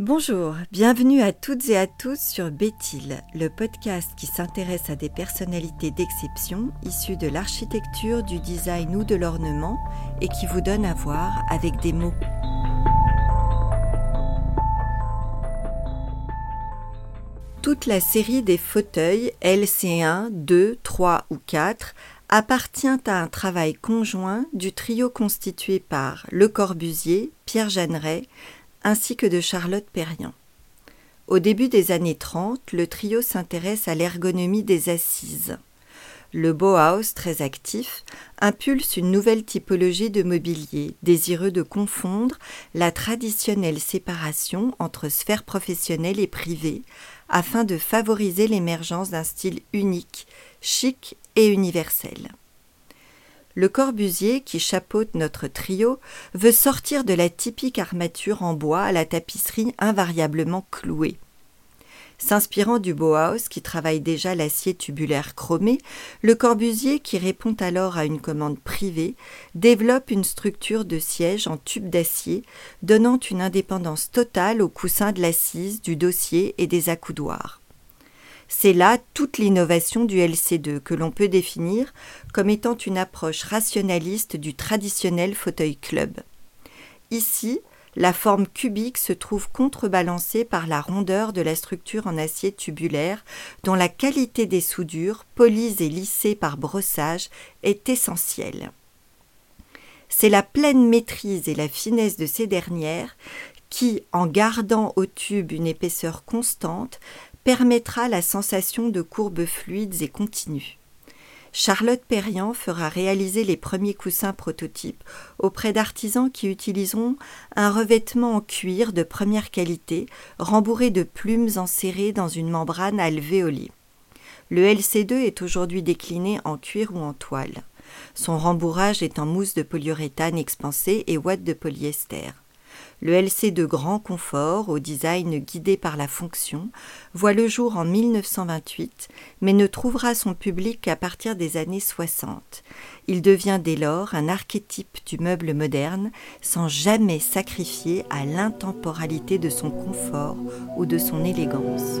Bonjour, bienvenue à toutes et à tous sur Béthil, le podcast qui s'intéresse à des personnalités d'exception issues de l'architecture, du design ou de l'ornement et qui vous donne à voir avec des mots. Toute la série des fauteuils LC1, 2, 3 ou 4 appartient à un travail conjoint du trio constitué par Le Corbusier, Pierre Jeanneret, ainsi que de Charlotte Perriand. Au début des années 30, le trio s'intéresse à l'ergonomie des assises. Le Bauhaus, très actif, impulse une nouvelle typologie de mobilier, désireux de confondre la traditionnelle séparation entre sphère professionnelle et privée, afin de favoriser l'émergence d'un style unique, chic et universel. Le Corbusier, qui chapeaute notre trio, veut sortir de la typique armature en bois à la tapisserie invariablement clouée. S'inspirant du Bauhaus, qui travaille déjà l'acier tubulaire chromé, le Corbusier, qui répond alors à une commande privée, développe une structure de siège en tube d'acier, donnant une indépendance totale au coussin de l'assise, du dossier et des accoudoirs. C'est là toute l'innovation du LC2 que l'on peut définir comme étant une approche rationaliste du traditionnel fauteuil club. Ici, la forme cubique se trouve contrebalancée par la rondeur de la structure en acier tubulaire dont la qualité des soudures, polies et lissées par brossage, est essentielle. C'est la pleine maîtrise et la finesse de ces dernières qui, en gardant au tube une épaisseur constante, permettra la sensation de courbes fluides et continues. Charlotte Perriand fera réaliser les premiers coussins prototypes auprès d'artisans qui utiliseront un revêtement en cuir de première qualité, rembourré de plumes enserrées dans une membrane alvéolée. Le LC2 est aujourd'hui décliné en cuir ou en toile. Son rembourrage est en mousse de polyuréthane expansée et ouate de polyester. Le LC de grand confort, au design guidé par la fonction, voit le jour en 1928, mais ne trouvera son public qu'à partir des années 60. Il devient dès lors un archétype du meuble moderne, sans jamais sacrifier à l'intemporalité de son confort ou de son élégance.